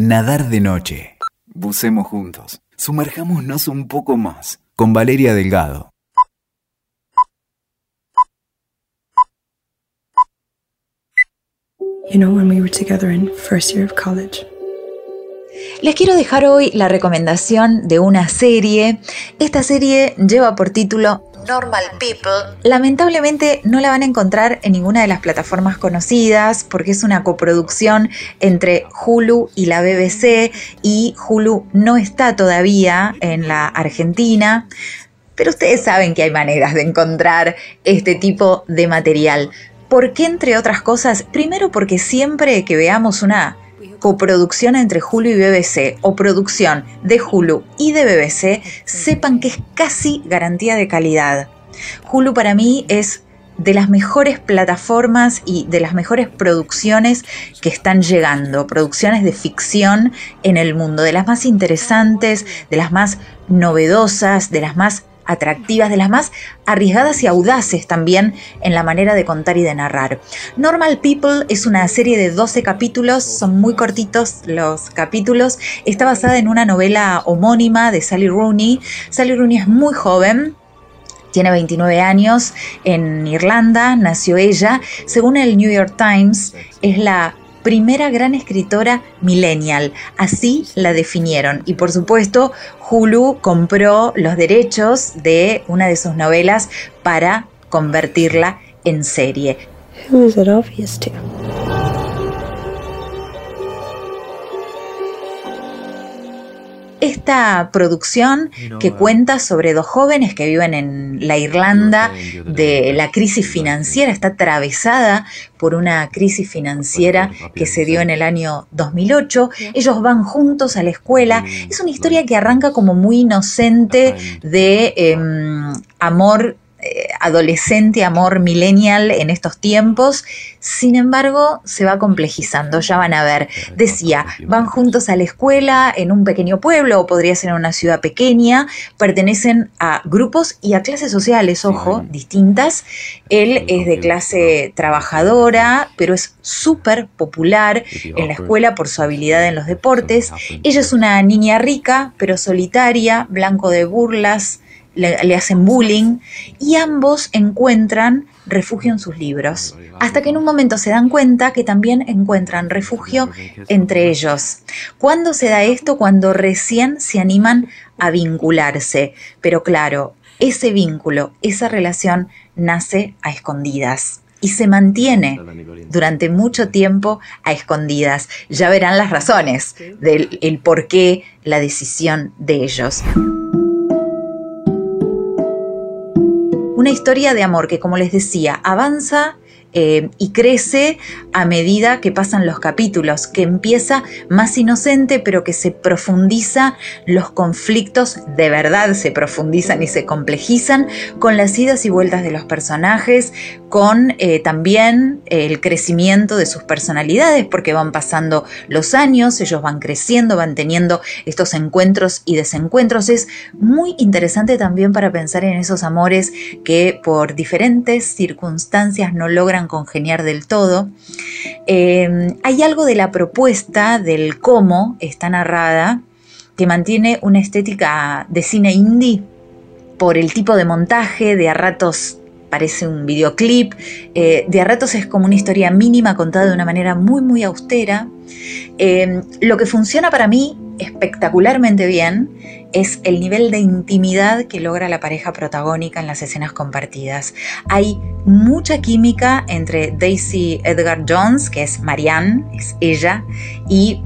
Nadar de noche. Bucemos juntos. Sumerjámonos un poco más. Con Valeria Delgado. You know, when we were together in first year of college. Les quiero dejar hoy la recomendación de una serie. Esta serie lleva por título Normal People. Lamentablemente no la van a encontrar en ninguna de las plataformas conocidas porque es una coproducción entre Hulu y la BBC y Hulu no está todavía en la Argentina. Pero ustedes saben que hay maneras de encontrar este tipo de material. ¿Por qué entre otras cosas? Primero porque siempre que veamos una coproducción entre Hulu y BBC o producción de Hulu y de BBC, sepan que es casi garantía de calidad. Hulu para mí es de las mejores plataformas y de las mejores producciones que están llegando, producciones de ficción en el mundo, de las más interesantes, de las más novedosas, de las más atractivas, de las más arriesgadas y audaces también en la manera de contar y de narrar. Normal People es una serie de 12 capítulos, son muy cortitos los capítulos, está basada en una novela homónima de Sally Rooney. Sally Rooney es muy joven, tiene 29 años, en Irlanda nació ella. Según el New York Times, es la primera gran escritora millennial, así la definieron. Y por supuesto, Hulu compró los derechos de una de sus novelas para convertirla en serie. Esta producción que cuenta sobre dos jóvenes que viven en la Irlanda de la crisis financiera, está atravesada por una crisis financiera que se dio en el año 2008. Ellos van juntos a la escuela. Es una historia que arranca como muy inocente de em, amor adolescente, amor millennial en estos tiempos. Sin embargo, se va complejizando, ya van a ver. Decía, van juntos a la escuela en un pequeño pueblo o podría ser en una ciudad pequeña, pertenecen a grupos y a clases sociales, ojo, distintas. Él es de clase trabajadora, pero es súper popular en la escuela por su habilidad en los deportes. Ella es una niña rica, pero solitaria, blanco de burlas, le, hacen bullying y ambos encuentran refugio en sus libros, hasta que en un momento se dan cuenta que también encuentran refugio entre ellos. ¿Cuándo se da esto? Cuando recién se animan a vincularse. Pero claro, ese vínculo, esa relación nace a escondidas y se mantiene durante mucho tiempo a escondidas. Ya verán las razones del el por qué la decisión de ellos. Una historia de amor que, como les decía, avanza eh, y crece a medida que pasan los capítulos, que empieza más inocente, pero que se profundiza, los conflictos de verdad se profundizan y se complejizan con las idas y vueltas de los personajes, con eh, también el crecimiento de sus personalidades, porque van pasando los años, ellos van creciendo, van teniendo estos encuentros y desencuentros. Es muy interesante también para pensar en esos amores que por diferentes circunstancias no logran congeniar del todo. Eh, hay algo de la propuesta, del cómo está narrada, que mantiene una estética de cine indie por el tipo de montaje, de a ratos parece un videoclip, eh, de a ratos es como una historia mínima contada de una manera muy muy austera. Eh, lo que funciona para mí espectacularmente bien es el nivel de intimidad que logra la pareja protagónica en las escenas compartidas. Hay mucha química entre Daisy Edgar Jones, que es Marianne, es ella, y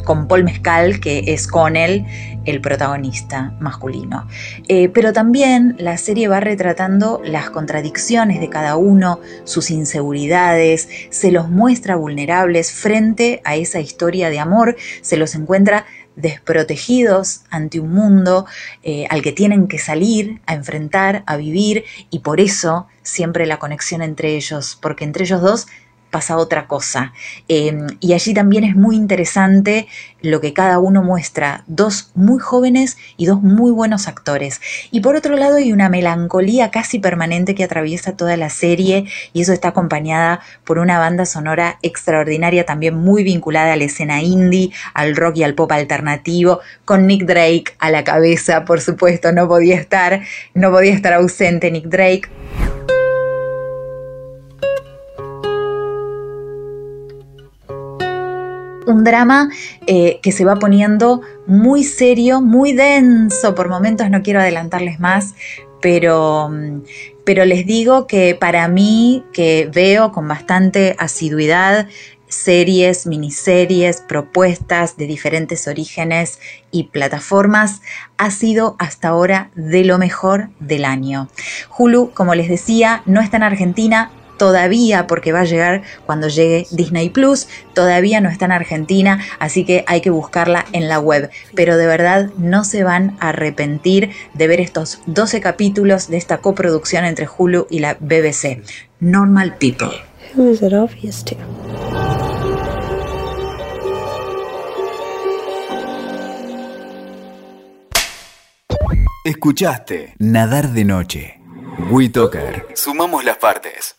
con Paul Mescal, que es con él el protagonista masculino. Eh, pero también la serie va retratando las contradicciones de cada uno, sus inseguridades, se los muestra vulnerables frente a esa historia de amor, se los encuentra desprotegidos ante un mundo eh, al que tienen que salir, a enfrentar, a vivir, y por eso siempre la conexión entre ellos, porque entre ellos dos pasa otra cosa. Em, y allí también es muy interesante lo que cada uno muestra, dos muy jóvenes y dos muy buenos actores. Y por otro lado hay una melancolía casi permanente que atraviesa toda la serie y eso está acompañada por una banda sonora extraordinaria también muy vinculada a la escena indie, al rock y al pop alternativo, con Nick Drake a la cabeza, por supuesto, no podía estar, no podía estar ausente Nick Drake. Un drama eh, que se va poniendo muy serio, muy denso, por momentos no quiero adelantarles más, pero, mm, pero les digo que para mí, que veo con bastante asiduidad series, miniseries, propuestas de diferentes orígenes y plataformas, ha sido hasta ahora de lo mejor del año. Hulu, como les decía, no está en Argentina, todavía, porque va a llegar cuando llegue Disney Plus, todavía no está en Argentina, así que hay que buscarla en la web. Pero de verdad no se van a arrepentir de ver estos 12 capítulos de esta coproducción entre Hulu y la BBC. Normal People. Escuchaste Nadar de Noche. WeToker. Sumamos las partes.